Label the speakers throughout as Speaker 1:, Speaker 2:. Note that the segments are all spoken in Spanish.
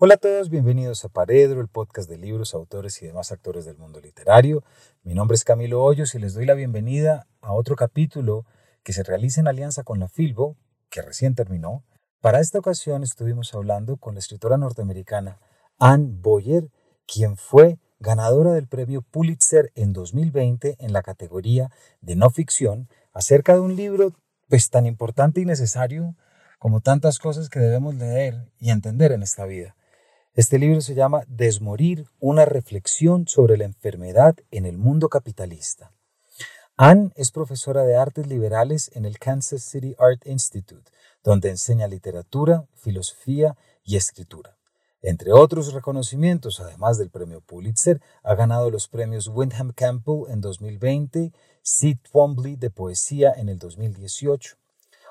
Speaker 1: Hola a todos, bienvenidos a Paredro, el podcast de libros, autores y demás actores del mundo literario. Mi nombre es Camilo Hoyos y les doy la bienvenida a otro capítulo que se realiza en alianza con la Filbo, que recién terminó. Para esta ocasión estuvimos hablando con la escritora norteamericana Anne Boyer, quien fue ganadora del premio Pulitzer en 2020 en la categoría de no ficción, acerca de un libro pues tan importante y necesario como tantas cosas que debemos leer y entender en esta vida. Este libro se llama Desmorir, una reflexión sobre la enfermedad en el mundo capitalista. Anne es profesora de artes liberales en el Kansas City Art Institute, donde enseña literatura, filosofía y escritura. Entre otros reconocimientos, además del premio Pulitzer, ha ganado los premios Wyndham Campbell en 2020, Sid Twombly de poesía en el 2018,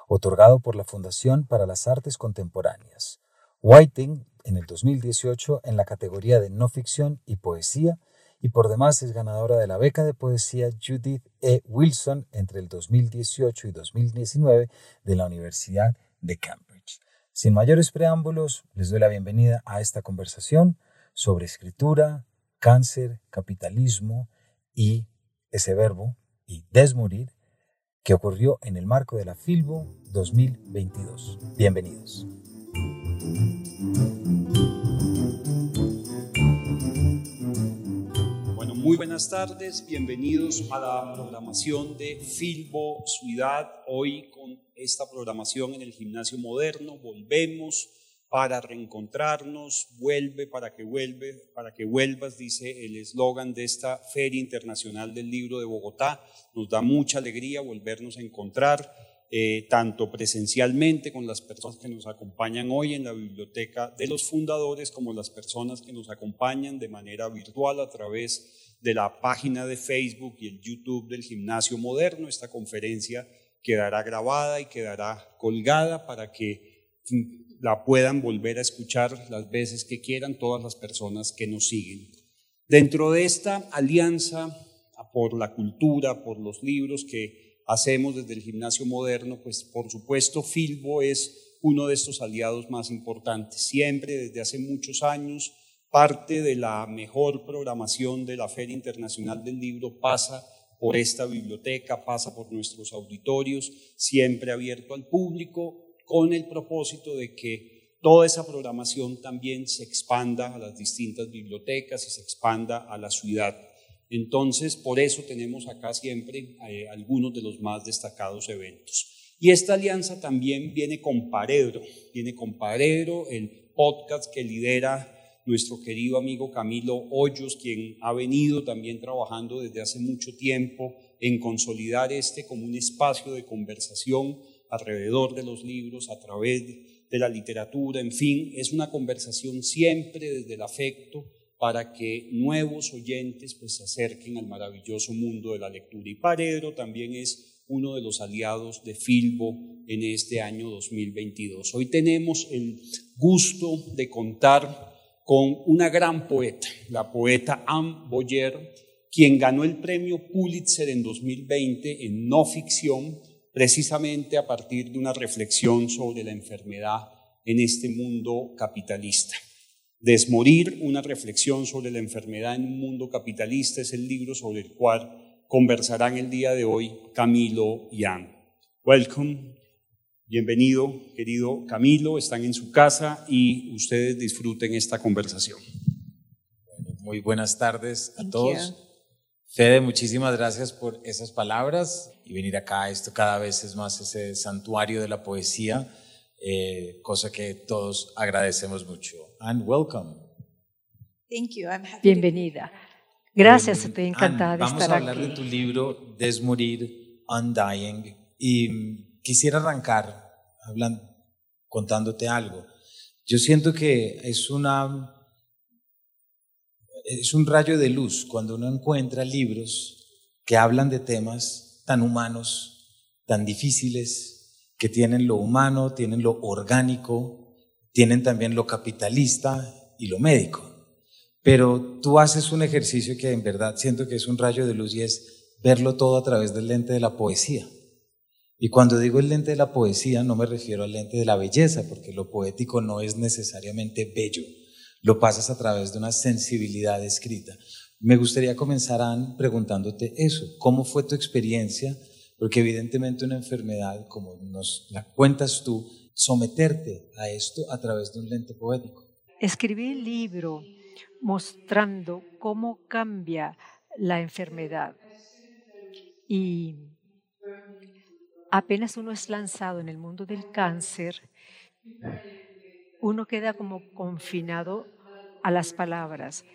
Speaker 1: otorgado por la Fundación para las Artes Contemporáneas. Whiting en el 2018 en la categoría de no ficción y poesía y por demás es ganadora de la beca de poesía Judith E. Wilson entre el 2018 y 2019 de la Universidad de Cambridge. Sin mayores preámbulos, les doy la bienvenida a esta conversación sobre escritura, cáncer, capitalismo y ese verbo y desmorir que ocurrió en el marco de la Filbo 2022. Bienvenidos.
Speaker 2: Muy buenas tardes, bienvenidos a la programación de Filbo Ciudad. Hoy con esta programación en el gimnasio moderno volvemos para reencontrarnos, vuelve para que vuelve, para que vuelvas, dice el eslogan de esta Feria Internacional del Libro de Bogotá. Nos da mucha alegría volvernos a encontrar eh, tanto presencialmente con las personas que nos acompañan hoy en la biblioteca de los fundadores, como las personas que nos acompañan de manera virtual a través de la página de Facebook y el YouTube del Gimnasio Moderno. Esta conferencia quedará grabada y quedará colgada para que la puedan volver a escuchar las veces que quieran todas las personas que nos siguen. Dentro de esta alianza por la cultura, por los libros que hacemos desde el gimnasio moderno, pues por supuesto Filbo es uno de estos aliados más importantes. Siempre desde hace muchos años, parte de la mejor programación de la Feria Internacional del Libro pasa por esta biblioteca, pasa por nuestros auditorios, siempre abierto al público, con el propósito de que toda esa programación también se expanda a las distintas bibliotecas y se expanda a la ciudad. Entonces, por eso tenemos acá siempre eh, algunos de los más destacados eventos. Y esta alianza también viene con Paredro, viene con Paredro, el podcast que lidera nuestro querido amigo Camilo Hoyos, quien ha venido también trabajando desde hace mucho tiempo en consolidar este como un espacio de conversación alrededor de los libros, a través de la literatura, en fin, es una conversación siempre desde el afecto, para que nuevos oyentes pues, se acerquen al maravilloso mundo de la lectura. Y Paredro también es uno de los aliados de Filbo en este año 2022. Hoy tenemos el gusto de contar con una gran poeta, la poeta Anne Boyer, quien ganó el premio Pulitzer en 2020 en no ficción, precisamente a partir de una reflexión sobre la enfermedad en este mundo capitalista. Desmorir, una reflexión sobre la enfermedad en un mundo capitalista es el libro sobre el cual conversarán el día de hoy Camilo y Anne. Welcome, bienvenido querido Camilo, están en su casa y ustedes disfruten esta conversación.
Speaker 3: muy buenas tardes a todos. Fede, muchísimas gracias por esas palabras y venir acá. Esto cada vez es más ese santuario de la poesía eh, cosa que todos agradecemos mucho. And welcome.
Speaker 4: Thank you. I'm happy Bienvenida. Gracias, estoy encantada de
Speaker 3: estar
Speaker 4: aquí.
Speaker 3: Vamos a hablar de tu libro, Desmorir, Undying, y quisiera arrancar hablando, contándote algo. Yo siento que es una es un rayo de luz cuando uno encuentra libros que hablan de temas tan humanos, tan difíciles, que tienen lo humano, tienen lo orgánico, tienen también lo capitalista y lo médico. Pero tú haces un ejercicio que en verdad siento que es un rayo de luz y es verlo todo a través del lente de la poesía. Y cuando digo el lente de la poesía no me refiero al lente de la belleza, porque lo poético no es necesariamente bello. lo pasas a través de una sensibilidad escrita. Me gustaría comenzar, preguntándote eso. ¿Cómo fue tu experiencia? Porque evidentemente una enfermedad, como nos la cuentas tú, someterte a esto a través de un lente poético.
Speaker 4: Escribí el libro mostrando cómo cambia la enfermedad. Y apenas uno es lanzado en el mundo del cáncer, uno queda como confinado a las palabras.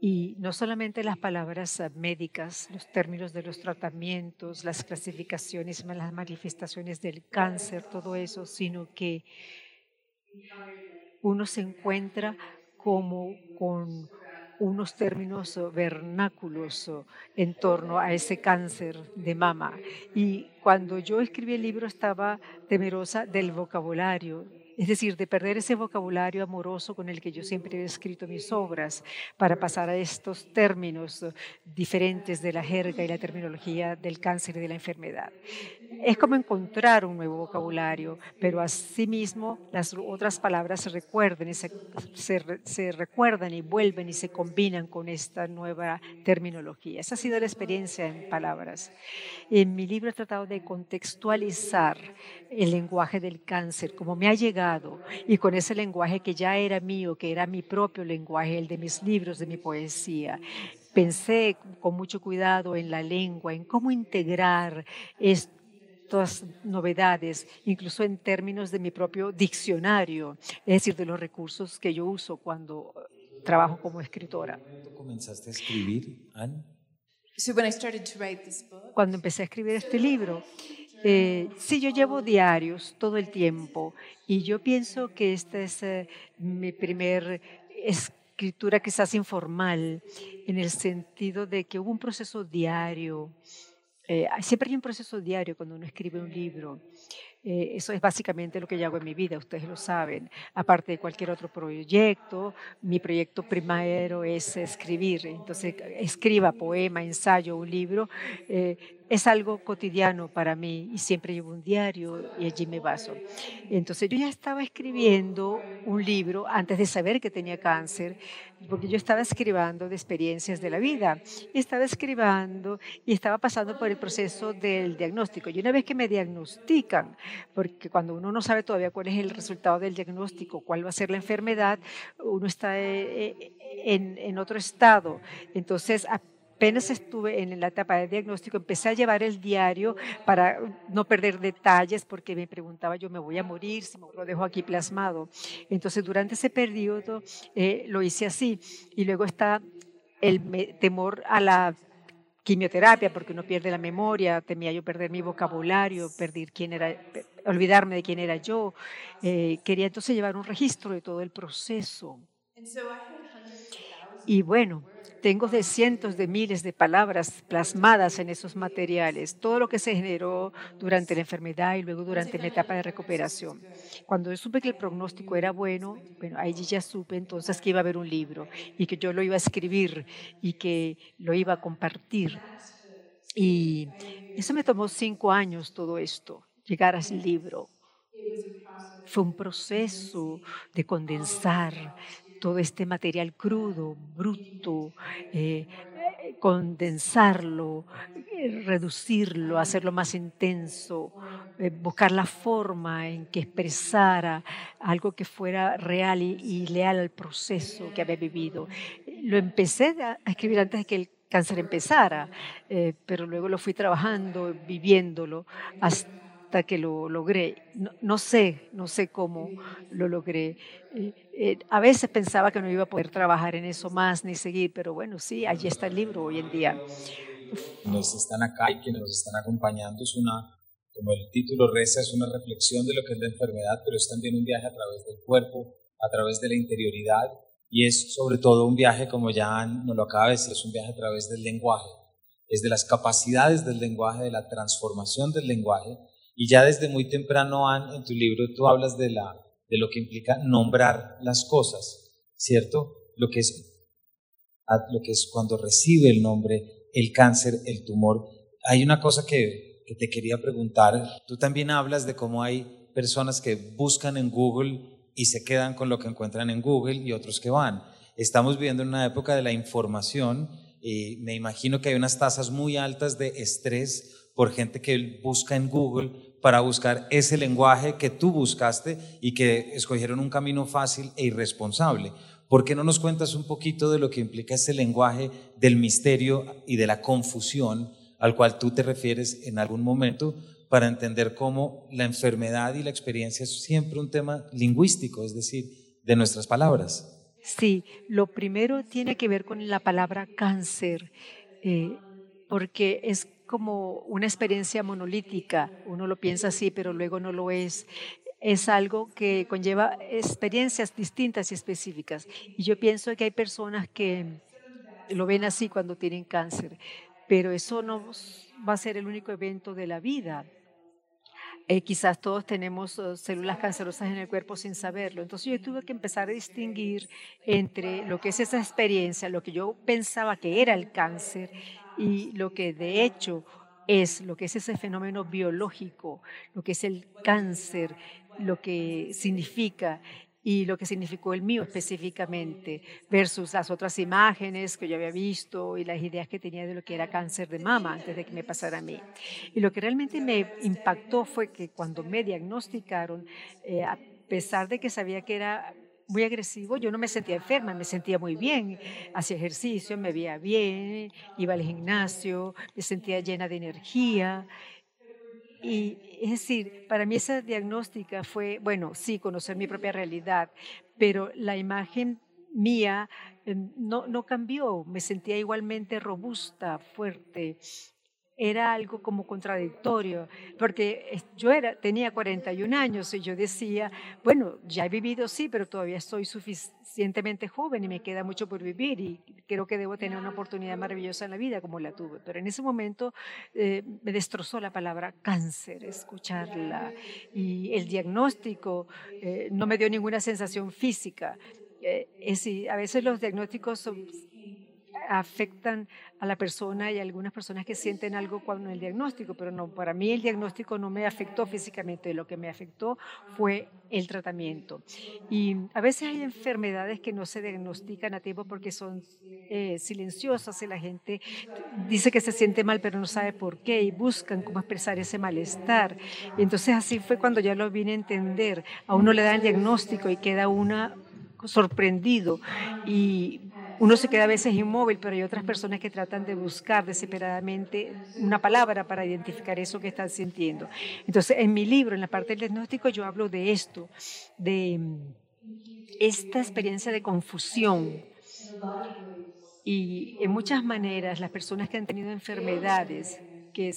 Speaker 4: Y no solamente las palabras médicas, los términos de los tratamientos, las clasificaciones, las manifestaciones del cáncer, todo eso, sino que uno se encuentra como con unos términos vernáculos en torno a ese cáncer de mama. Y cuando yo escribí el libro estaba temerosa del vocabulario, es decir, de perder ese vocabulario amoroso con el que yo siempre he escrito mis obras, para pasar a estos términos diferentes de la jerga y la terminología del cáncer y de la enfermedad. Es como encontrar un nuevo vocabulario, pero asimismo las otras palabras se recuerdan, y se, recuerdan y vuelven y se combinan con esta nueva terminología. Esa ha sido la experiencia en palabras. En mi libro he tratado de contextualizar el lenguaje del cáncer, como me ha llegado, y con ese lenguaje que ya era mío, que era mi propio lenguaje, el de mis libros, de mi poesía. Pensé con mucho cuidado en la lengua, en cómo integrar estas novedades, incluso en términos de mi propio diccionario, es decir, de los recursos que yo uso cuando trabajo como escritora.
Speaker 3: ¿Cuándo comenzaste a escribir, Anne?
Speaker 4: Cuando empecé a escribir este libro, eh, sí, yo llevo diarios todo el tiempo y yo pienso que esta es eh, mi primer escritura quizás informal en el sentido de que hubo un proceso diario. Eh, siempre hay un proceso diario cuando uno escribe un libro. Eh, eso es básicamente lo que yo hago en mi vida, ustedes lo saben. Aparte de cualquier otro proyecto, mi proyecto primero es escribir. Entonces, escriba poema, ensayo, un libro. Eh, es algo cotidiano para mí y siempre llevo un diario y allí me baso. Entonces yo ya estaba escribiendo un libro antes de saber que tenía cáncer, porque yo estaba escribiendo de experiencias de la vida, estaba escribiendo y estaba pasando por el proceso del diagnóstico. Y una vez que me diagnostican, porque cuando uno no sabe todavía cuál es el resultado del diagnóstico, cuál va a ser la enfermedad, uno está eh, eh, en, en otro estado. Entonces, apenas estuve en la etapa de diagnóstico, empecé a llevar el diario para no perder detalles, porque me preguntaba yo, ¿me voy a morir? Si lo dejo aquí plasmado. Entonces, durante ese periodo eh, lo hice así. Y luego está el temor a la quimioterapia, porque uno pierde la memoria, temía yo perder mi vocabulario, perder quién era, olvidarme de quién era yo. Eh, quería entonces llevar un registro de todo el proceso. Y bueno, tengo de cientos de miles de palabras plasmadas en esos materiales, todo lo que se generó durante la enfermedad y luego durante la etapa de recuperación. Cuando yo supe que el pronóstico era bueno, bueno, ahí ya supe entonces que iba a haber un libro y que yo lo iba a escribir y que lo iba a compartir. Y eso me tomó cinco años todo esto, llegar a ese libro. Fue un proceso de condensar, todo este material crudo, bruto, eh, condensarlo, eh, reducirlo, hacerlo más intenso, eh, buscar la forma en que expresara algo que fuera real y, leal al proceso que había vivido. Lo empecé a escribir antes de que el cáncer empezara, pero luego lo fui trabajando, viviéndolo, hasta hasta que lo logré. No, sé, no sé cómo lo logré. Eh, eh, a veces pensaba que no iba a poder trabajar en eso más ni seguir, pero bueno, sí, allí está el libro hoy en día.
Speaker 3: Nos están acá y que nos están acompañando es una, como el título reza, es una reflexión de lo que es la enfermedad, pero es también un viaje a través del cuerpo, a través de la interioridad y es sobre todo un viaje, como ya nos lo acaba de decir, es un viaje a través del lenguaje, es de las capacidades del lenguaje, de la transformación del lenguaje y ya desde muy temprano, en tu libro tú hablas de, la, de lo que implica nombrar las cosas, ¿cierto? Lo que, es, lo que es cuando recibe el nombre, el cáncer, el tumor. Hay una cosa que, te quería preguntar. Tú también hablas de cómo hay personas que buscan en Google y se quedan con lo que encuentran en Google y otros que van. Estamos viviendo en una época de la información y me imagino que hay unas tasas muy altas de estrés por gente que busca en Google para buscar ese lenguaje que tú buscaste y que escogieron un camino fácil e irresponsable. ¿Por qué no nos cuentas un poquito de lo que implica ese lenguaje del misterio y de la confusión al cual tú te refieres en algún momento para entender cómo la enfermedad y la experiencia es siempre un tema lingüístico, es decir, de nuestras palabras?
Speaker 4: Sí, lo primero tiene que ver con la palabra cáncer, eh, porque es como una experiencia monolítica. Uno lo piensa así, pero luego no lo es. Es algo que conlleva experiencias distintas y específicas. Y yo pienso que hay personas que lo ven así cuando tienen cáncer, pero eso no va a ser el único evento de la vida. Eh, quizás todos tenemos uh, células cancerosas en el cuerpo sin saberlo. Entonces yo tuve que empezar a distinguir entre lo que es esa experiencia, lo que yo pensaba que era el cáncer y lo que de hecho es, lo que es ese fenómeno biológico, lo que es el cáncer, lo que significa y lo que significó el mío específicamente, versus las otras imágenes que yo había visto y las ideas que tenía de lo que era cáncer de mama antes de que me pasara a mí. Y lo que realmente me impactó fue que cuando me diagnosticaron, eh, a pesar de que sabía que era muy agresivo, yo no me sentía enferma, me sentía muy bien, hacía ejercicio, me veía bien, iba al gimnasio, me sentía llena de energía. Y es decir, para mí esa diagnóstica fue, bueno, sí, conocer mi propia realidad, pero la imagen mía eh, no, no cambió, me sentía igualmente robusta, fuerte, era algo como contradictorio, porque yo era, tenía 41 años y yo decía, bueno, ya he vivido, sí, pero todavía estoy suficientemente joven y me queda mucho por vivir y creo que debo tener una oportunidad maravillosa en la vida como la tuve. Pero en ese momento eh, me destrozó la palabra cáncer, escucharla y el diagnóstico eh, no me dio ninguna sensación física. Eh, es, a veces los diagnósticos son, afectan a la persona y algunas personas que sienten algo cuando el diagnóstico, pero no, para mí el diagnóstico no me afectó físicamente, lo que me afectó fue el tratamiento. Y a veces hay enfermedades que no se diagnostican a tiempo porque son eh, silenciosas y la gente dice que se siente mal pero no sabe por qué y buscan cómo expresar ese malestar. Y entonces así fue cuando ya lo vine a entender. A uno le dan el diagnóstico y queda una sorprendido y uno se queda a veces inmóvil, pero hay otras personas que tratan de buscar desesperadamente una palabra para identificar eso que están sintiendo. Entonces, en mi libro, en la parte del diagnóstico, yo hablo de esto, de mm, esta experiencia de confusión. Y en muchas maneras, las personas que han tenido enfermedades, que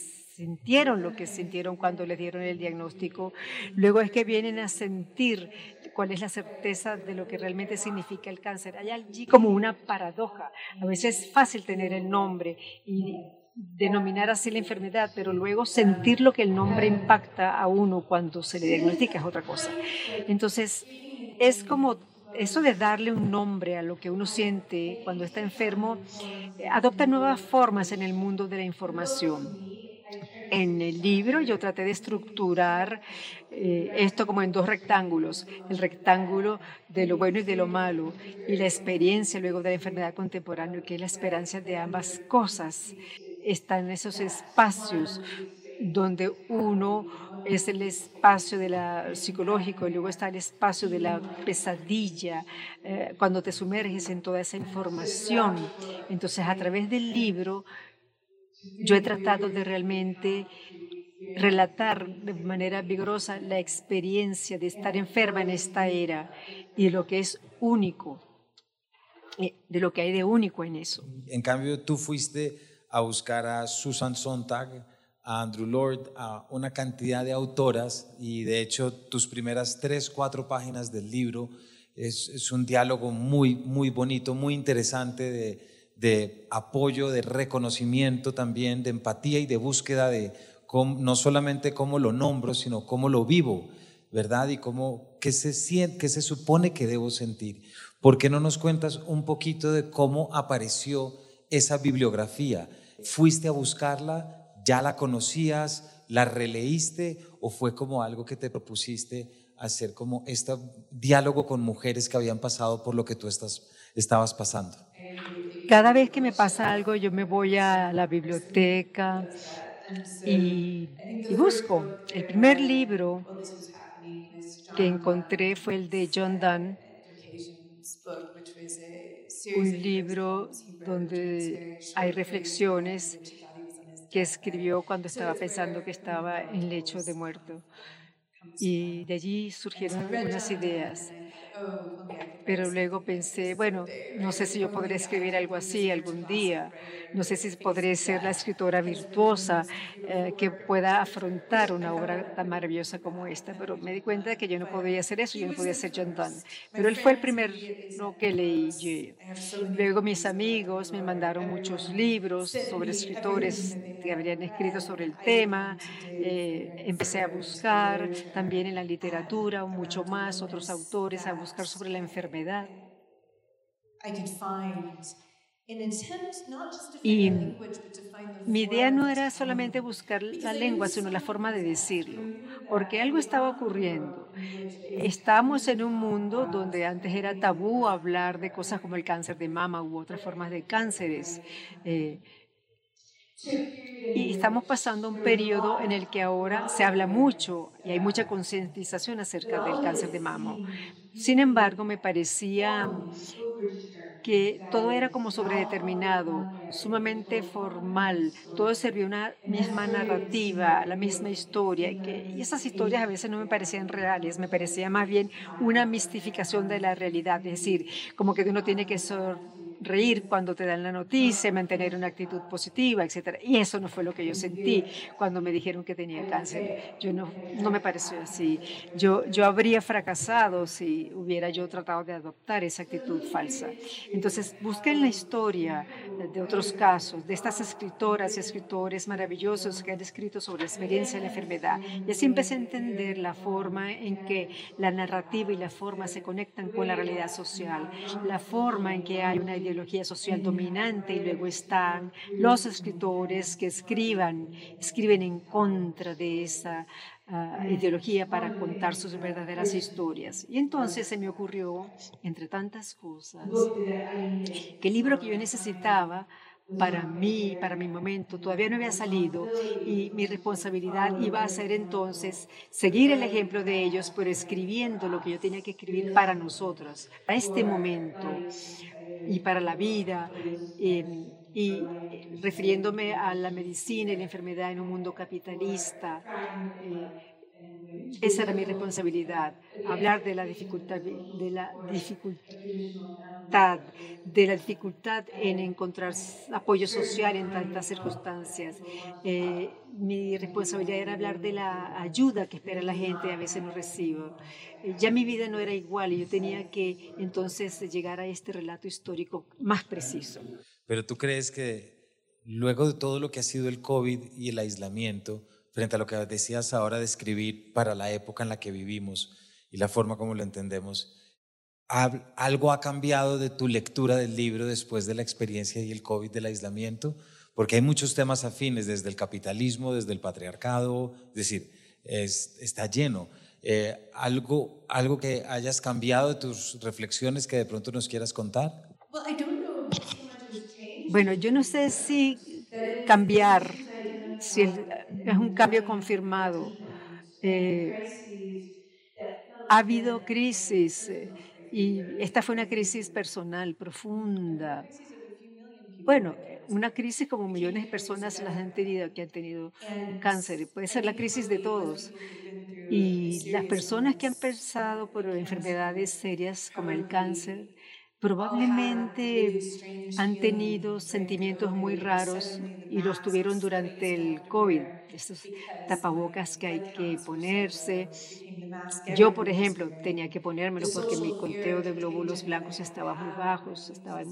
Speaker 4: sintieron lo que sintieron cuando les dieron el diagnóstico, luego es que vienen a sentir cuál es la certeza de lo que realmente significa el cáncer. Hay allí como una paradoja. A veces es fácil tener el nombre y denominar así la enfermedad, pero luego sentir lo que el nombre impacta a uno cuando se le diagnostica es otra cosa. Entonces, es como eso de darle un nombre a lo que uno siente cuando está enfermo, adopta nuevas formas en el mundo de la información en el libro yo traté de estructurar eh, esto como en dos rectángulos, el rectángulo de lo bueno y de lo malo y la experiencia luego de la enfermedad contemporánea, que es la esperanza de ambas cosas. Están esos espacios donde uno es el espacio de la psicológico y luego está el espacio de la pesadilla, eh, cuando te sumerges en toda esa información. Entonces, a través del libro, yo he tratado de realmente relatar de manera vigorosa la experiencia de estar enferma en esta era y lo que es único, eh, de lo que hay de único en eso.
Speaker 3: En cambio, tú fuiste a buscar a Susan Sontag, a Andrew Lord, a una cantidad de autoras y de hecho tus primeras tres, cuatro páginas del libro es, es un diálogo muy, muy bonito, muy interesante de de apoyo, de reconocimiento también, de empatía y de búsqueda de no solamente cómo lo nombro, sino cómo lo vivo, ¿verdad? Y cómo, qué se, siente, qué se supone que debo sentir. ¿Por qué no nos cuentas un poquito de cómo apareció esa bibliografía? ¿Fuiste a buscarla? ¿Ya la conocías? ¿La releíste? ¿O fue como algo que te propusiste hacer como este diálogo con mujeres que habían pasado por lo que tú estás, estabas pasando?
Speaker 4: Cada vez que me pasa algo, yo me voy a la biblioteca y, busco. El primer libro que encontré fue el de John Donne, un libro donde hay reflexiones que escribió cuando estaba pensando que estaba en lecho de muerto. Y de allí surgieron unas ideas. Pero luego pensé, bueno, no sé si yo podré escribir algo así algún día, no sé si podré ser la escritora virtuosa eh, que pueda afrontar una obra tan maravillosa como esta, pero me di cuenta de que yo no podía hacer eso, yo no podía ser John Donne. Pero él fue el primer no, que leí yo. Luego mis amigos me mandaron muchos libros sobre escritores que habrían escrito sobre el tema, eh, empecé a buscar también en la literatura, mucho más, otros autores, a buscar sobre la enfermedad. Y mi idea no era solamente buscar la lengua, sino la forma de decirlo, porque algo estaba ocurriendo. Estamos en un mundo donde antes era tabú hablar de cosas como el cáncer de mama u otras formas de cánceres. Eh, y estamos pasando un periodo en el que ahora se habla mucho y hay mucha concientización acerca del cáncer de mama. Sin embargo, me parecía que todo era como sobredeterminado, sumamente formal, todo servía una misma narrativa, la misma historia, y, esas historias a veces no me parecían reales, me parecía más bien una mistificación de la realidad, es decir, como que uno tiene que ser reír cuando te dan la noticia, mantener una actitud positiva, etc. Y eso no fue lo que yo sentí cuando me dijeron que tenía cáncer. Yo no, no me pareció así. Yo, yo habría fracasado si hubiera yo tratado de adoptar esa actitud falsa. Entonces, busqué en la historia de otros casos, de estas escritoras y escritores maravillosos que han escrito sobre la experiencia de la enfermedad. Y así empecé a entender la forma en que la narrativa y la forma se conectan con la realidad social, la forma en que hay una idea ideología social dominante y luego están los escritores que escriban, escriben en contra de esa ah, ideología para contar sus verdaderas historias. Y entonces se me ocurrió, entre tantas cosas, que el libro que yo necesitaba para mí, para mi momento, todavía no había salido y mi responsabilidad iba a ser entonces seguir el ejemplo de ellos, pero escribiendo lo que yo tenía que escribir para nosotros, para este momento y para la vida. Y refiriéndome a la medicina y la enfermedad en un mundo capitalista. Eh, esa era mi responsabilidad, hablar de la dificultad, de la dificultad, de la dificultad en encontrar apoyo social en tantas circunstancias. Eh, mi responsabilidad era hablar de la ayuda que espera la gente y a veces no recibo. Eh, ya mi vida no era igual y yo tenía que entonces llegar a este relato histórico más preciso.
Speaker 3: Pero tú crees que luego de todo lo que ha sido el COVID y el aislamiento, frente a lo que decías ahora de escribir para la época en la que vivimos y la forma como lo entendemos. ¿Algo ha cambiado de tu lectura del libro después de la experiencia y el COVID del aislamiento? Porque hay muchos temas afines, desde el capitalismo, desde el patriarcado, es decir, está lleno. Eh, ¿algo, ¿Algo que hayas cambiado de tus reflexiones que de pronto nos quieras contar?
Speaker 4: Bueno, yo no sé si cambiar si es un cambio confirmado. Eh, ha habido crisis eh, y esta fue una crisis personal profunda. Bueno, una crisis como millones de personas las han tenido, que han tenido cáncer. Puede ser la crisis de todos. Y las personas que han pasado por enfermedades serias como el cáncer, probablemente han tenido sentimientos muy raros y los tuvieron durante el COVID, estos tapabocas que hay que ponerse. Yo, por ejemplo, tenía que ponérmelo porque mi conteo de glóbulos blancos estaba muy bajo, estaba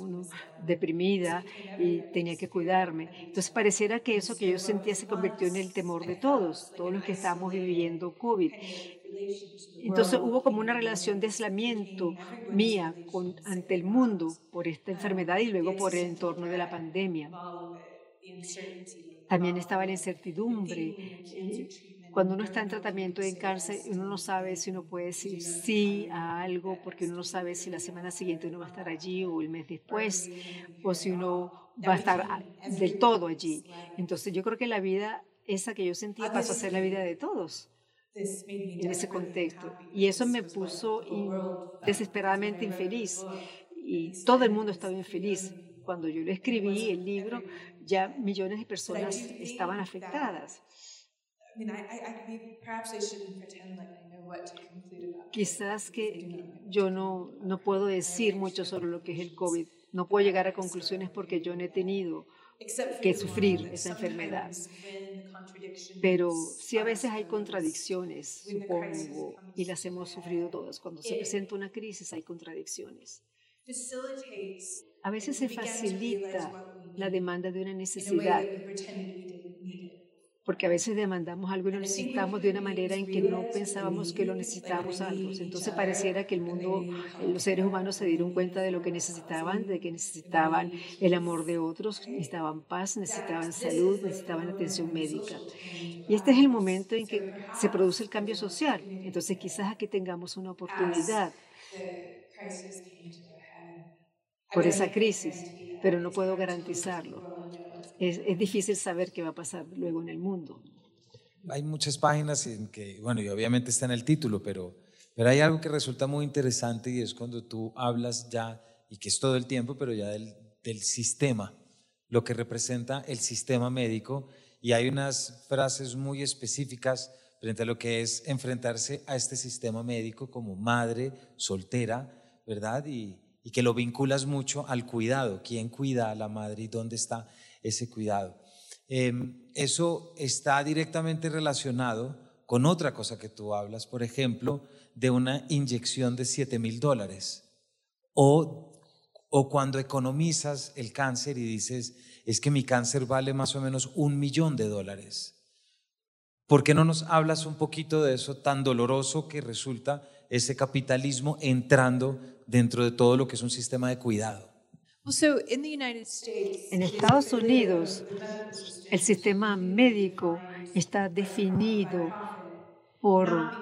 Speaker 4: deprimida y tenía que cuidarme. Entonces pareciera que eso que yo sentía se convirtió en el temor de todos, todos los que estábamos viviendo COVID. Entonces hubo como una relación de aislamiento mía con, ante el mundo por esta enfermedad y luego por el entorno de la pandemia. También estaba la incertidumbre cuando uno está en tratamiento en cárcel, uno no sabe si uno puede decir sí a algo, porque uno no sabe si la semana siguiente uno va a estar allí o el mes después, o si uno va a estar del todo allí. Entonces yo creo que la vida esa que yo sentía pasó a ser la vida de todos en ese contexto. Y eso me puso desesperadamente infeliz. Y todo el mundo estaba infeliz. Cuando yo lo escribí, el libro, ya millones de personas estaban afectadas. Quizás que yo no, no puedo decir mucho sobre lo que es el COVID. No puedo llegar a conclusiones porque yo no he tenido que sufrir esa enfermedad. Pero sí a veces hay contradicciones, supongo, y las hemos sufrido todas. Cuando se presenta una crisis hay contradicciones. A veces se facilita la demanda de una necesidad porque a veces demandamos algo y lo necesitamos de una manera en que no pensábamos que lo necesitábamos algo. Entonces pareciera que el mundo, los seres humanos se dieron cuenta de lo que necesitaban, de que necesitaban el amor de otros, necesitaban paz, necesitaban salud, necesitaban atención médica. Y este es el momento en que se produce el cambio social. Entonces quizás aquí tengamos una oportunidad por esa crisis, pero no puedo garantizarlo es, es, difícil saber qué va a pasar luego en el mundo.
Speaker 3: Hay muchas páginas en que, bueno, y obviamente está en el título, pero, pero hay algo que resulta muy interesante y es cuando tú hablas ya, y que es todo el tiempo, pero ya del, del sistema, lo que representa el sistema médico, y hay unas frases muy específicas frente a lo que es enfrentarse a este sistema médico como madre soltera, ¿verdad? Y, y que lo vinculas mucho al cuidado, quién cuida a la madre y dónde está ese cuidado. Em, eso está directamente relacionado con otra cosa que tú hablas, por ejemplo, de una inyección de 7 mil dólares. O, o cuando economizas el cáncer y dices, es que mi cáncer vale más o menos un millón de dólares. ¿Por qué no nos hablas un poquito de eso tan doloroso que resulta ese capitalismo entrando dentro de todo lo que es un sistema de cuidado?
Speaker 4: En Estados Unidos, el sistema médico está definido por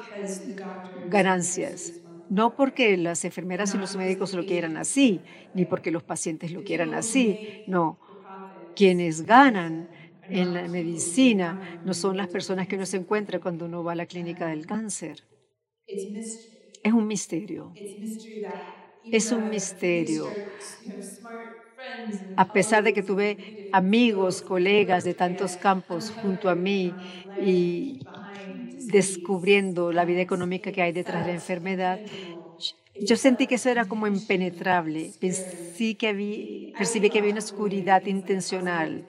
Speaker 4: ganancias. No porque las enfermeras y los médicos lo quieran así, ni porque los pacientes lo quieran así. No. Quienes ganan en la medicina no son las personas que uno se encuentra cuando uno va a la clínica del cáncer. Es un misterio es un misterio. A pesar de que tuve amigos, colegas de tantos campos junto a mí y descubriendo la vida económica que hay detrás de la enfermedad, yo sentí que eso era como impenetrable. Pensé que había, percibí que había una oscuridad intencional.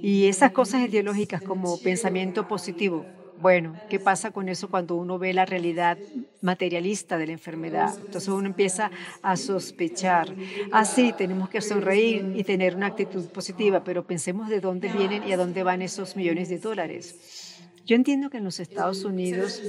Speaker 4: Y esas cosas ideológicas como pensamiento positivo, bueno, ¿qué pasa con eso cuando uno ve la realidad materialista de la enfermedad? Entonces uno empieza a sospechar. Ah, sí, tenemos que sonreír y tener una actitud positiva, pero pensemos de dónde vienen y a dónde van esos millones de dólares. Yo entiendo que en los Estados Unidos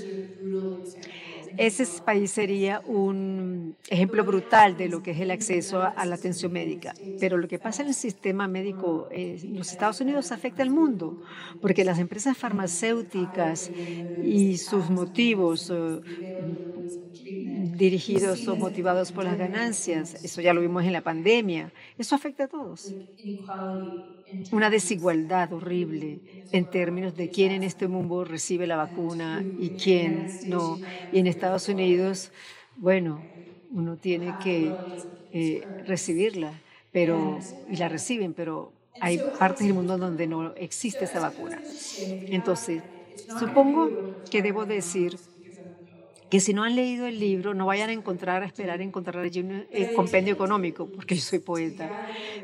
Speaker 4: ese país sería un ejemplo brutal de lo que es el acceso a la atención médica. Pero lo que pasa en el sistema médico en los Estados Unidos afecta al mundo, porque las empresas farmacéuticas y sus motivos eh, dirigidos o motivados por las ganancias, eso ya lo vimos en la pandemia, eso afecta a todos una desigualdad horrible en términos de quién en este mundo recibe la vacuna y quién no. Y en Estados Unidos, bueno, uno tiene que eh, recibirla, pero y la reciben, pero hay partes del mundo donde no existe esa vacuna. Entonces, supongo que debo decir que si no han leído el libro, no vayan a encontrar, a esperar a encontrar allí un eh, compendio económico, porque yo soy poeta.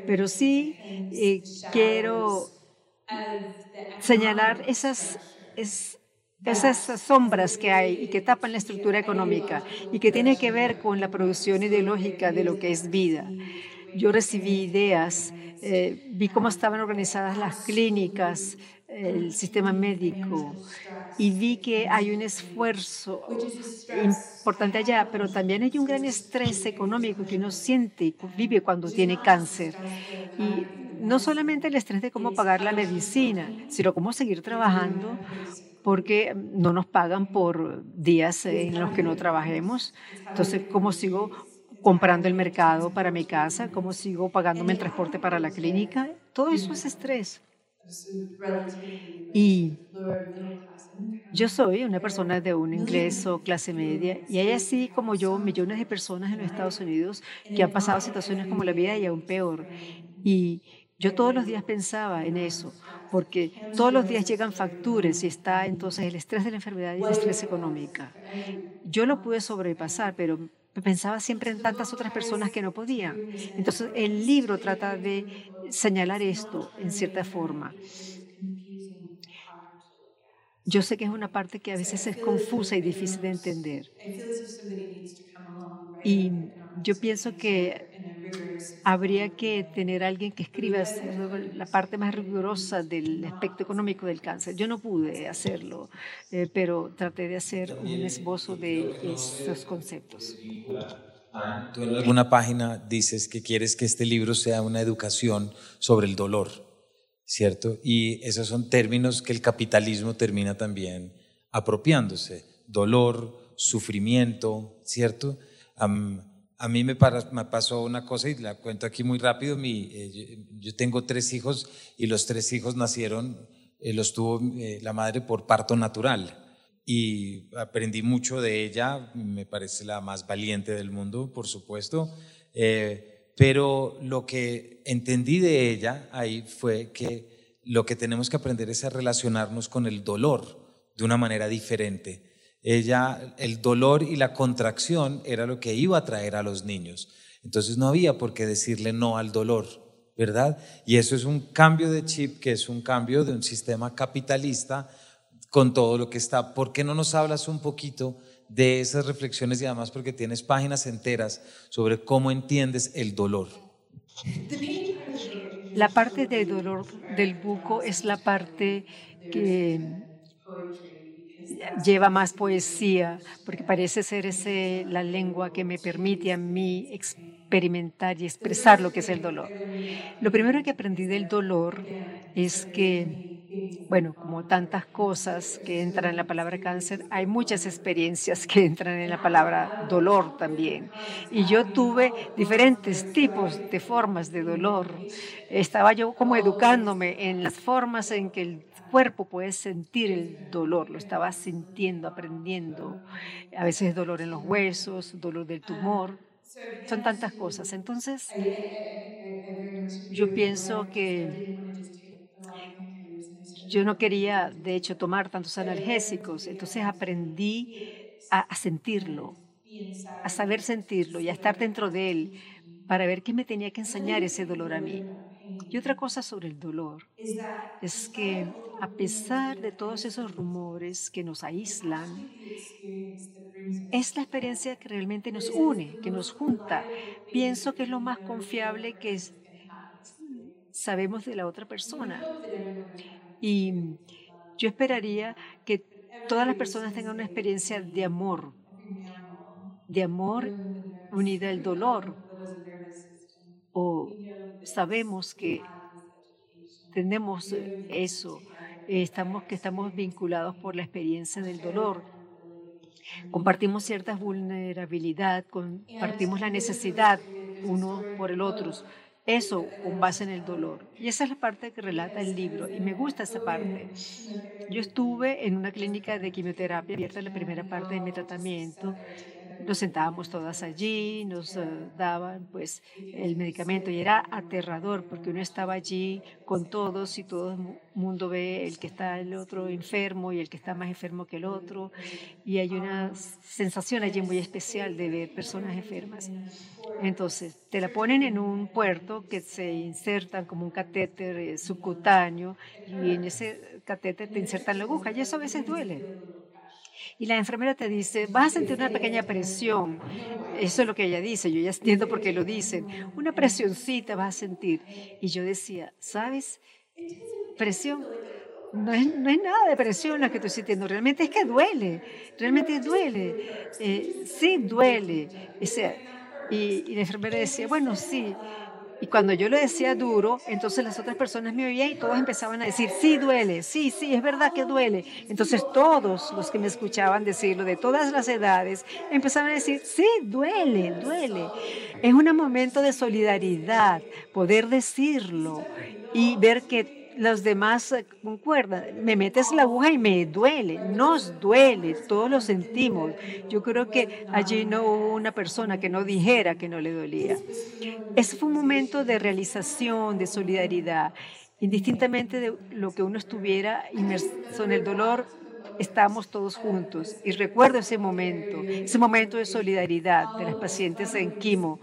Speaker 4: Pero sí eh, quiero señalar esas, esas sombras que hay y que tapan la estructura económica y que tiene que ver con la producción ideológica de lo que es vida. Yo recibí ideas, eh, vi cómo estaban organizadas las clínicas, el sistema médico y vi que hay un esfuerzo importante allá, pero también hay un gran estrés económico que uno siente y vive cuando tiene cáncer. Y no solamente el estrés de cómo pagar la medicina, sino cómo seguir trabajando porque no nos pagan por días en los que no trabajemos. Entonces, ¿cómo sigo comprando el mercado para mi casa? ¿Cómo sigo pagándome el transporte para la clínica? Todo eso es estrés. Y yo soy una persona de un ingreso clase media y hay así como yo millones de personas en los Estados Unidos que han pasado situaciones como la vida y aún peor. Y yo todos los días pensaba en eso, porque todos los días llegan facturas y está entonces el estrés de la enfermedad y el estrés económica. Yo lo pude sobrepasar, pero pensaba siempre en tantas otras personas que no podían. Entonces el libro trata de señalar esto en cierta forma. Yo sé que es una parte que a veces es confusa y difícil de entender. Y yo pienso que habría que tener alguien que escriba la parte más rigurosa del aspecto económico del cáncer. Yo no pude hacerlo, eh, pero traté de hacer un esbozo de esos conceptos.
Speaker 3: Tú en alguna página dices que quieres que este libro sea una educación sobre el dolor, ¿cierto? Y esos son términos que el capitalismo termina también apropiándose. Dolor, sufrimiento, ¿cierto? A mí me, pasó una cosa y la cuento aquí muy rápido. Mi, eh, yo, tengo tres hijos y los tres hijos nacieron, eh, los tuvo eh, la madre por parto natural. Y aprendí mucho de ella, me parece la más valiente del mundo, por supuesto. pero lo que entendí de ella ahí fue que lo que tenemos que aprender es a relacionarnos con el dolor de una manera diferente ella, el dolor y la contracción era lo que iba a traer a los niños. Entonces no había por qué decirle no al dolor, ¿verdad? Y eso es un cambio de chip, que es un cambio de un sistema capitalista con todo lo que está. ¿Por qué no nos hablas un poquito de esas reflexiones y además porque tienes páginas enteras sobre cómo entiendes el dolor?
Speaker 4: La parte del dolor del buco es la parte que lleva más poesía, porque parece ser ese, la lengua que me permite a mí experimentar y expresar lo que es el dolor. Lo primero que aprendí del dolor es que, bueno, como tantas cosas que entran en la palabra cáncer, hay muchas experiencias que entran en la palabra dolor también. Y yo tuve diferentes tipos de formas de dolor. Estaba yo como educándome en las formas en que el cuerpo puede sentir el dolor, lo estaba sintiendo, aprendiendo. A veces dolor en los huesos, dolor del tumor, son tantas cosas. Entonces, yo pienso que yo no quería, de hecho, tomar tantos analgésicos, entonces aprendí a, a sentirlo, a saber sentirlo y a estar dentro de él para ver qué me tenía que enseñar ese dolor a mí. Y otra cosa sobre el dolor es que a pesar de todos esos rumores que nos aíslan, es la experiencia que realmente nos une, que nos junta. Pienso que es lo más confiable que sabemos de la otra persona. Y yo esperaría que todas las personas tengan una experiencia de amor, de amor unida al dolor. O sabemos que tenemos eso estamos, que estamos vinculados por la experiencia del dolor. Compartimos cierta vulnerabilidad, compartimos la necesidad uno por el otro. Eso con base en el dolor. Y esa es la parte que relata el libro. Y me gusta esa parte. Yo estuve en una clínica de quimioterapia abierta la primera parte de mi tratamiento nos sentábamos todas allí, nos eh, daban pues el medicamento y era aterrador porque uno estaba allí con todos y todo el mundo ve el que está el otro enfermo y el que está más enfermo que el otro y hay una sensación allí muy especial de ver personas enfermas. Entonces, te la ponen en un puerto que se insertan como un catéter eh, subcutáneo y en ese catéter te insertan la aguja y eso a veces duele y la enfermera te dice, vas a sentir una pequeña presión. Eso es lo que ella dice, yo ya entiendo por qué lo dicen. Una presioncita vas a sentir. Y yo decía, ¿sabes? Presión. No es, no es nada de presión la que estoy sintiendo, realmente es que duele, realmente duele, eh, sí duele. O sea, y, y la enfermera decía, bueno, sí,
Speaker 5: Y cuando yo lo decía duro, entonces las otras personas me oían y todos empezaban a decir, sí duele, sí, sí, es verdad que duele. Entonces todos los que me escuchaban decirlo, de todas las edades, empezaban a decir, sí, duele, duele. Es un momento de solidaridad poder decirlo y ver que los demás eh, concuerdan. Me metes la aguja y me duele, nos duele, todos lo sentimos. Yo creo que allí no hubo una persona que no dijera que no le dolía. Ese fue un momento de realización, de solidaridad. Indistintamente de lo que uno estuviera inmerso en el dolor, estamos todos juntos. Y recuerdo ese momento, ese momento de solidaridad de las pacientes en quimo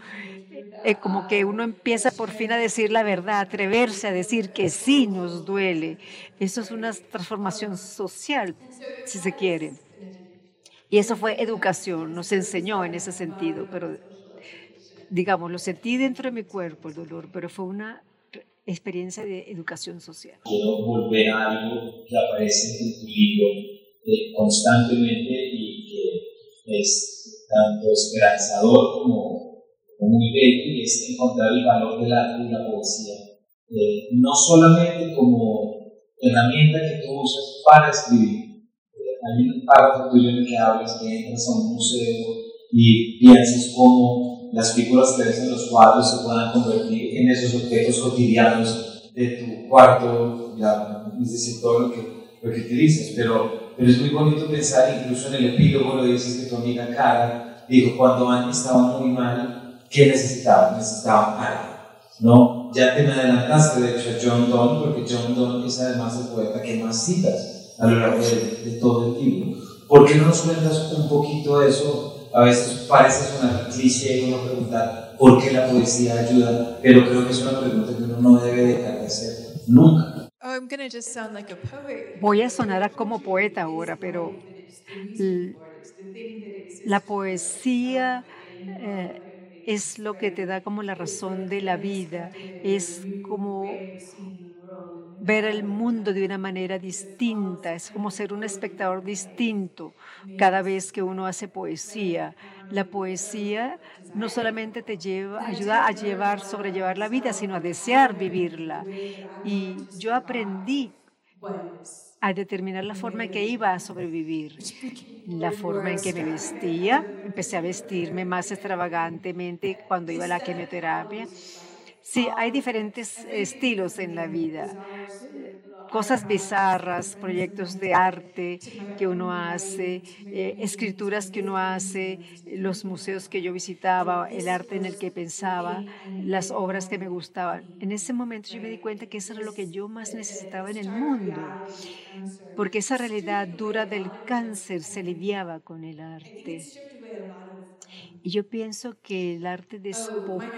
Speaker 5: eh, como que uno empieza por fin a decir la verdad, atreverse a decir que sí nos duele. Eso es una transformación social, si se quiere. Y eso fue educación, nos enseñó en ese sentido, pero digamos, lo sentí dentro de mi cuerpo el dolor, pero fue una experiencia de educación social.
Speaker 3: Quiero volver a algo que aparece en tu libro eh, constantemente y que es tanto esperanzador como muy bello es encontrar el valor del arte y la poesía, eh, no solamente como herramienta que tú usas para escribir. Eh, hay un párrafo tuyo en el que hablas que entras a un museo y piensas cómo las figuras que ves en los cuadros se puedan convertir en esos objetos cotidianos de tu cuarto, ya, es decir, todo lo que, lo que utilizas. Pero, pero es muy bonito pensar, incluso en el epílogo lo dices que tu amiga Cara dijo, cuando Annie estaba muy mal, ¿Qué necesitaban? Necesitaban algo. ¿no? Ya te me adelantaste, de hecho, a John Donne, porque John Donne es además el poeta que más citas a lo largo de, todo el libro. ¿Por qué no nos cuentas un poquito de eso? A veces parece una cliché uno preguntar por qué la poesía ayuda, pero creo que es una pregunta que uno no debe dejar de hacer nunca.
Speaker 5: Voy a sonar como poeta ahora, pero la poesía eh, es lo que te da como la razón de la vida, es como ver el mundo de una manera distinta, es como ser un espectador distinto cada vez que uno hace poesía. La poesía no solamente te lleva, ayuda a llevar, sobrellevar la vida, sino a desear vivirla. Y yo aprendí a determinar la forma en que iba a sobrevivir, la forma en que me vestía. Empecé a vestirme más extravagantemente cuando iba a la quimioterapia. Sí, hay diferentes estilos en la vida cosas bizarras, proyectos de arte que uno hace, eh, escrituras que uno hace, los museos que yo visitaba, el arte en el que pensaba, las obras que me gustaban. En ese momento yo me di cuenta que eso era lo que yo más necesitaba en el mundo, porque esa realidad dura del cáncer se lidiaba con el arte. Y yo pienso que el arte despojó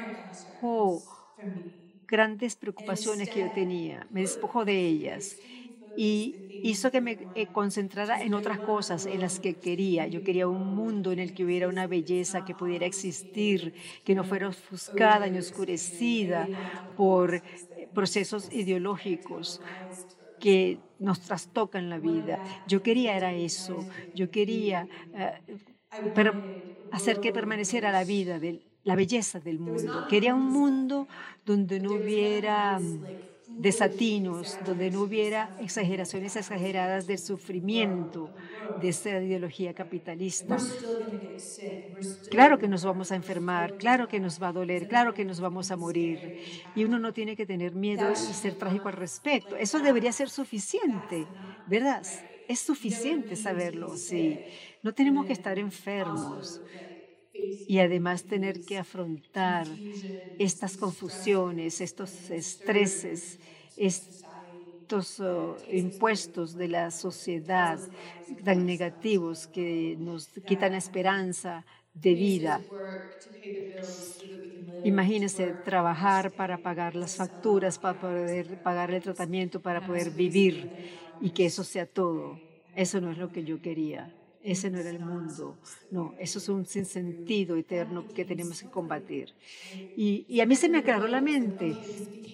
Speaker 5: grandes preocupaciones que yo tenía, me despojó de ellas y hizo que me eh, concentrara en otras cosas en las que quería. Yo quería un mundo en el que hubiera una belleza que pudiera existir, que no fuera ofuscada ni oscurecida por eh, procesos ideológicos que nos trastocan la vida. Yo quería era eso, yo quería eh, hacer que permaneciera la vida del, la belleza del mundo. Quería un mundo donde no hubiera mm, desatinos, donde no hubiera exageraciones exageradas del sufrimiento de esta ideología capitalista. Claro que nos vamos a enfermar, claro que nos va a doler, claro que nos vamos a morir. Y uno no tiene que tener miedo y ser trágico al respecto. Eso debería ser suficiente, ¿verdad? Es suficiente saberlo, sí. No tenemos que estar enfermos y además tener que afrontar estas confusiones, estos estreses, estos oh, impuestos de la sociedad tan negativos que nos quitan esperanza de vida. Imagínense trabajar para pagar las facturas, para poder pagar el tratamiento, para poder vivir y que eso sea todo. Eso no es lo que yo quería. Ese no era el mundo. No, eso es un sinsentido eterno que tenemos que combatir. Y, y, a mí se me aclaró la mente,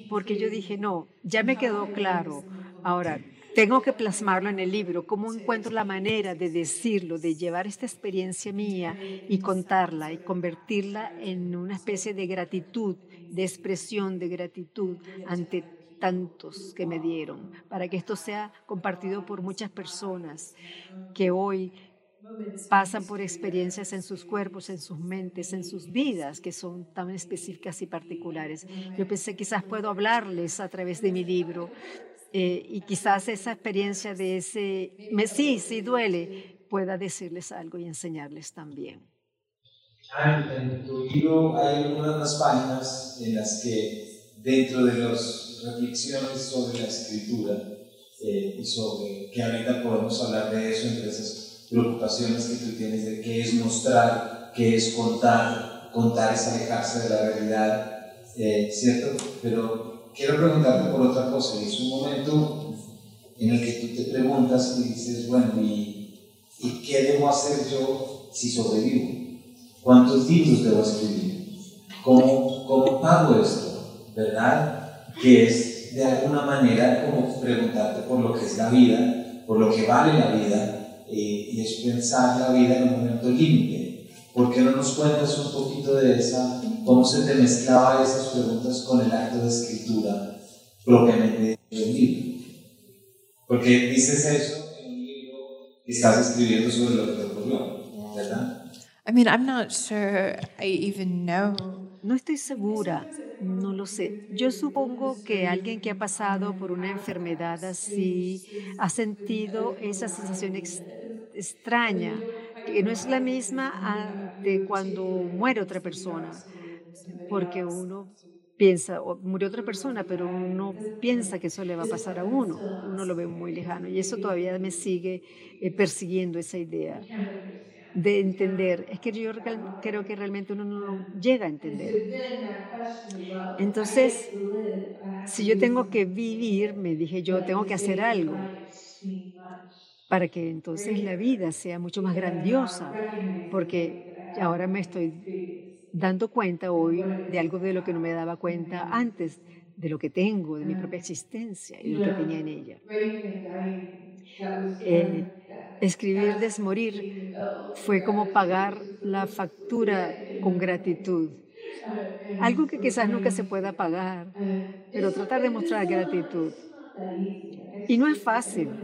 Speaker 5: porque yo dije, no, ya me quedó claro. Ahora,
Speaker 4: tengo que plasmarlo en el libro. ¿Cómo encuentro la manera de decirlo, de llevar esta experiencia mía y contarla y convertirla en una especie de gratitud, de expresión de gratitud ante tantos que me dieron, para que esto sea compartido por muchas personas que hoy pasan por experiencias en sus cuerpos, en sus mentes, en sus vidas, que son tan específicas y particulares. Yo pensé, quizás puedo hablarles a través de mi libro eh, y quizás esa experiencia de ese, me, sí, sí duele, pueda decirles algo y enseñarles también.
Speaker 3: En tu libro hay algunas páginas en las que dentro de las reflexiones sobre la escritura eh, y sobre que ahorita podemos hablar de eso entre esas preocupaciones que tú tienes de qué es mostrar, qué es contar, contar es alejarse de la realidad, eh, ¿cierto? Pero quiero preguntarte por otra cosa. Es un momento en el que tú te preguntas y dices, bueno, ¿y, ¿y qué debo hacer yo si sobrevivo? ¿Cuántos libros debo escribir? ¿Cómo, cómo pago esto? ¿Verdad? Que es de alguna manera como preguntarte por lo que es la vida, por lo que vale la vida, eh, y es pensar la vida en un momento límite. ¿Por qué no nos cuentas un poquito de esa cómo se te mezclaba esas preguntas con el acto de escritura propiamente del libro. Porque dices eso en un libro que estás escribiendo sobre lo que te ocurrió, ¿verdad?
Speaker 5: I mean, I'm not sure I even know.
Speaker 4: No estoy segura, no lo sé. Yo supongo que alguien que ha pasado por una enfermedad así ha sentido esa sensación extraña, que no es la misma de cuando muere otra persona porque uno piensa, o murió otra persona, pero uno piensa que eso le va a pasar a uno, uno lo ve muy lejano y eso todavía me sigue eh, persiguiendo esa idea de entender. Es que yo creo que realmente uno no llega a entender. Entonces, si yo tengo que vivir, me dije yo, tengo que hacer algo para que entonces la vida sea mucho más grandiosa, porque ahora me estoy dando cuenta hoy de algo de lo que no me daba cuenta antes, de lo que tengo, de mi propia existencia y lo que tenía en ella. Eh, escribir Desmorir fue como pagar la factura con gratitud. Algo que quizás nunca se pueda pagar, pero tratar de mostrar gratitud. Y no es fácil.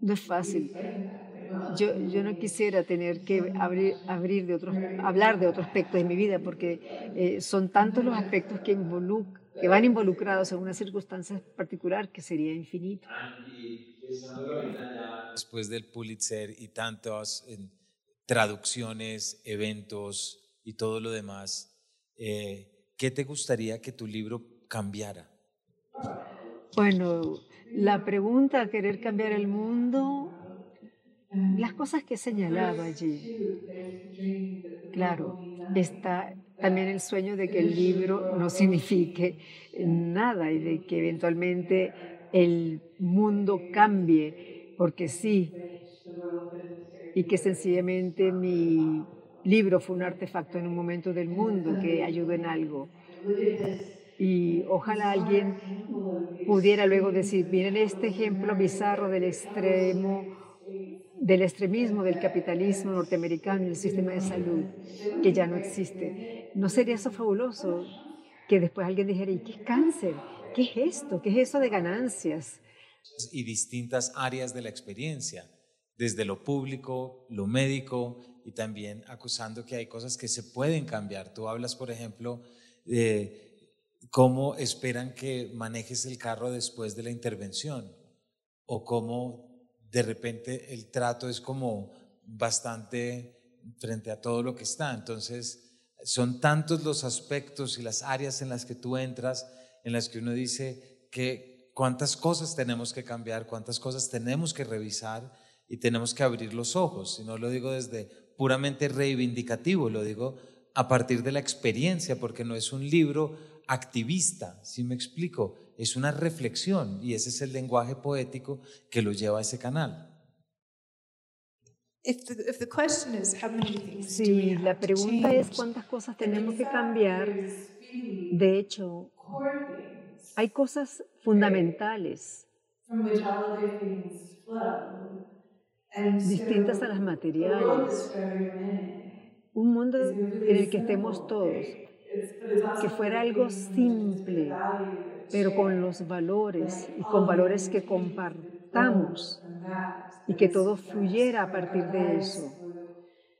Speaker 4: No es fácil yo, yo no quisiera tener que abrir, abrir de otros, hablar de otro aspecto de mi vida, porque eh, son tantos los aspectos que, que van involucrados en una circunstancia particular que sería infinito.
Speaker 3: Después del Pulitzer y tantas traducciones, eventos y todo lo demás, eh, ¿qué te gustaría que tu libro cambiara?
Speaker 4: Bueno, la pregunta, querer cambiar el mundo, las cosas que he señalado allí. Claro, está también el sueño de que el libro no signifique nada y de que eventualmente el mundo cambie, porque sí, y que sencillamente mi libro fue un artefacto en un momento del mundo que ayudó en algo. Y ojalá alguien pudiera luego decir, miren este ejemplo bizarro del extremo del extremismo del capitalismo norteamericano y el sistema de salud, que ya no existe. ¿No sería eso fabuloso que después alguien dijera, ¿y qué es cáncer? ¿Qué es esto? ¿Qué es eso de ganancias?
Speaker 3: Y distintas áreas de la experiencia, desde lo público, lo médico y también acusando que hay cosas que se pueden cambiar. Tú hablas, por ejemplo, de cómo esperan que manejes el carro después de la intervención o cómo de repente el trato es como bastante frente a todo lo que está. Entonces, son tantos los aspectos y las áreas en las que tú entras, en las que uno dice que cuántas cosas tenemos que cambiar, cuántas cosas tenemos que revisar y tenemos que abrir los ojos. Y no lo digo desde puramente reivindicativo, lo digo a partir de la experiencia, porque no es un libro activista, si me explico? es una reflexión y ese es el lenguaje poético que lo lleva a ese canal.
Speaker 4: Si la pregunta es cuántas cosas tenemos que cambiar, de hecho, hay cosas fundamentales.
Speaker 6: And so
Speaker 4: distintas a las materiales. Un mundo en el que estemos todos, que fuera algo simple, pero con los valores y con valores que compartamos y que todo fluyera a partir de eso.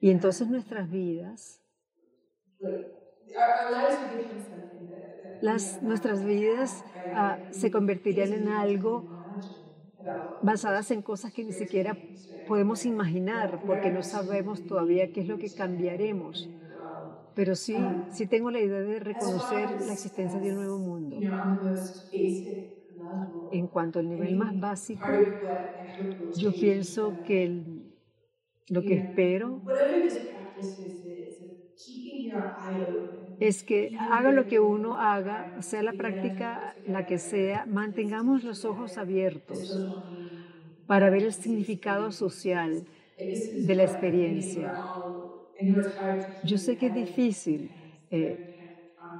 Speaker 4: Y entonces nuestras vidas, las, nuestras vidas ah, se convertirían en algo basadas en cosas que ni siquiera podemos imaginar porque no sabemos todavía qué es lo que cambiaremos. Pero sí, sí tengo la idea de reconocer la existencia de un nuevo mundo. En cuanto al nivel más básico, yo pienso que lo que espero es que haga lo que uno haga, sea la práctica la que sea, mantengamos los ojos abiertos para ver el significado social de la experiencia. Yo sé que es difícil eh,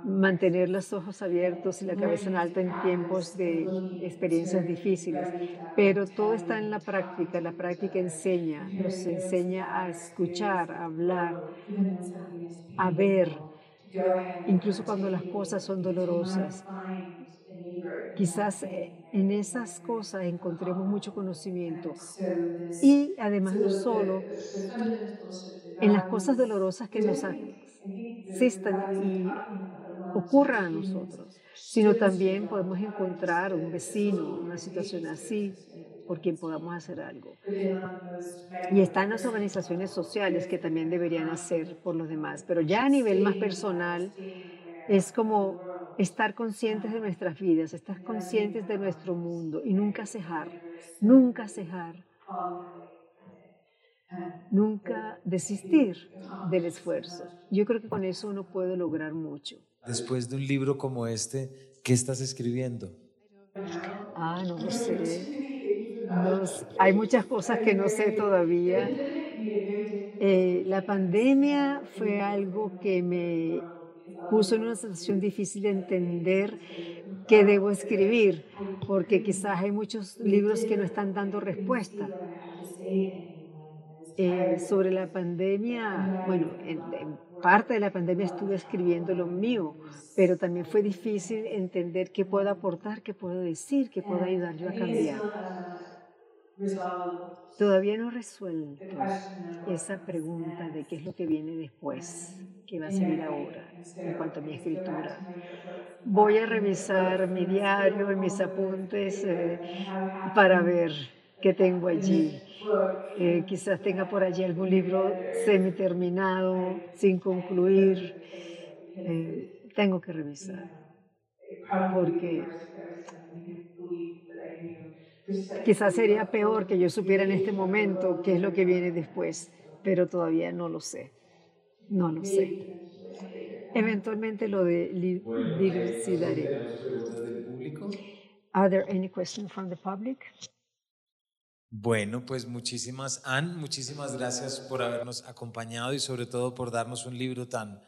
Speaker 4: mantener los ojos abiertos y la cabeza en alto en tiempos de experiencias difíciles, pero todo está en la práctica. La práctica enseña, nos enseña a escuchar, a hablar, a ver, incluso cuando las cosas son dolorosas. Quizás eh, en esas cosas encontremos mucho conocimiento. Y además no solo en las cosas dolorosas que nos asistan y ocurran a nosotros, sino también podemos encontrar un vecino, una situación así, por quien podamos hacer algo. Y están las organizaciones sociales que también deberían hacer por los demás, pero ya a nivel más personal es como estar conscientes de nuestras vidas, estar conscientes de nuestro mundo y nunca cejar, nunca cejar, nunca desistir del esfuerzo. Yo creo que con eso uno puede lograr mucho.
Speaker 3: Después de un libro como este, ¿qué estás escribiendo?
Speaker 4: Ah, no sé. Hay muchas cosas que no sé todavía. Eh, la pandemia fue algo que me puso en una situación difícil de entender qué debo escribir, porque quizás hay muchos libros que no están dando respuesta. Eh, sobre la pandemia, bueno, en, en parte de la pandemia estuve escribiendo lo mío, pero también fue difícil entender qué puedo aportar, qué puedo decir, qué puedo ayudar yo a cambiar. Todavía no resuelto esa pregunta de qué es lo que viene después, qué va a seguir ahora en cuanto a mi escritura. Voy a revisar mi diario y mis apuntes eh, para ver qué tengo allí. Eh, quizás tenga por allí algún libro semiterminado, sin concluir. Eh, tengo que revisar, porque quizás sería peor que yo supiera en este momento qué es lo que viene después, pero todavía no lo sé. No lo sé. Eventualmente lo de
Speaker 3: público?
Speaker 4: Are there any questions from the public?
Speaker 3: Bueno, pues muchísimas, Ann, muchísimas gracias por habernos acompañado y sobre todo por darnos un libro tan,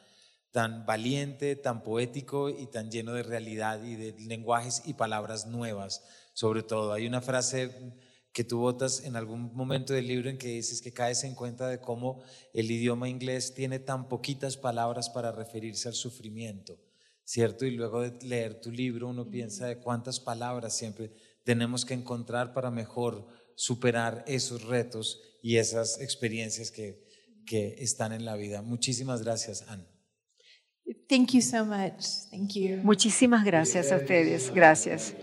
Speaker 3: tan valiente, tan poético y tan lleno de realidad y de lenguajes y palabras nuevas, sobre todo. Hay una frase que tú botas en algún momento del libro en que dices que caes en cuenta de cómo el idioma inglés tiene tan poquitas palabras para referirse al sufrimiento, ¿cierto? Y luego de leer tu libro uno piensa de cuántas palabras siempre tenemos que encontrar para mejor superar esos retos y esas experiencias que, que están en la vida. Muchísimas gracias, Anne.
Speaker 5: Thank you so much. Thank you.
Speaker 4: Muchísimas gracias a ustedes. Gracias.